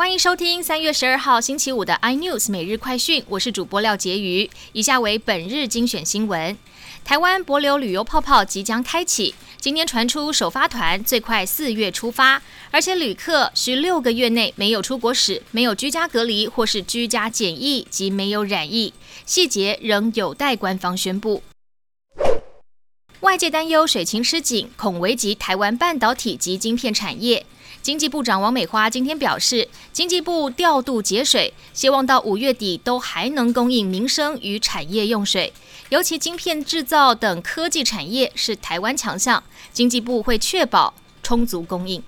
欢迎收听三月十二号星期五的 iNews 每日快讯，我是主播廖杰瑜。以下为本日精选新闻：台湾博流旅游泡泡即将开启，今天传出首发团最快四月出发，而且旅客需六个月内没有出国史、没有居家隔离或是居家检疫及没有染疫，细节仍有待官方宣布。外界担忧水情吃紧，恐危及台湾半导体及晶片产业。经济部长王美花今天表示，经济部调度节水，希望到五月底都还能供应民生与产业用水。尤其晶片制造等科技产业是台湾强项，经济部会确保充足供应。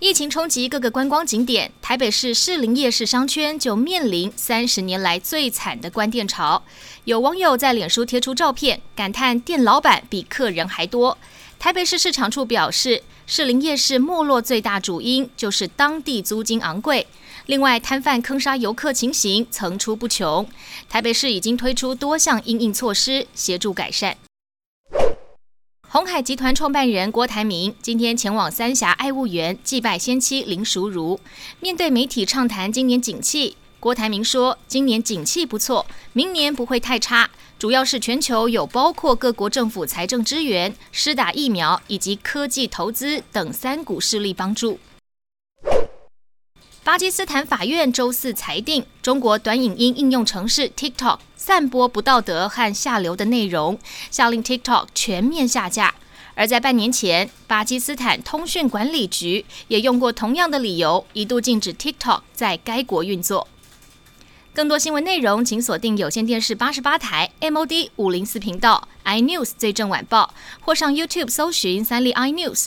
疫情冲击各个观光景点，台北市士林夜市商圈就面临三十年来最惨的关店潮。有网友在脸书贴出照片，感叹店老板比客人还多。台北市市场处表示，士林夜市没落最大主因就是当地租金昂贵，另外摊贩坑杀游客情形层出不穷。台北市已经推出多项应应措施，协助改善。红海集团创办人郭台铭今天前往三峡爱物园祭拜先妻林淑如。面对媒体畅谈今年景气，郭台铭说：“今年景气不错，明年不会太差，主要是全球有包括各国政府财政支援、施打疫苗以及科技投资等三股势力帮助。”巴基斯坦法院周四裁定，中国短影音应用程式 TikTok。散播不道德和下流的内容，下令 TikTok 全面下架。而在半年前，巴基斯坦通讯管理局也用过同样的理由，一度禁止 TikTok 在该国运作。更多新闻内容，请锁定有线电视八十八台 MOD 五零四频道 iNews 最正晚报，或上 YouTube 搜寻三立 iNews。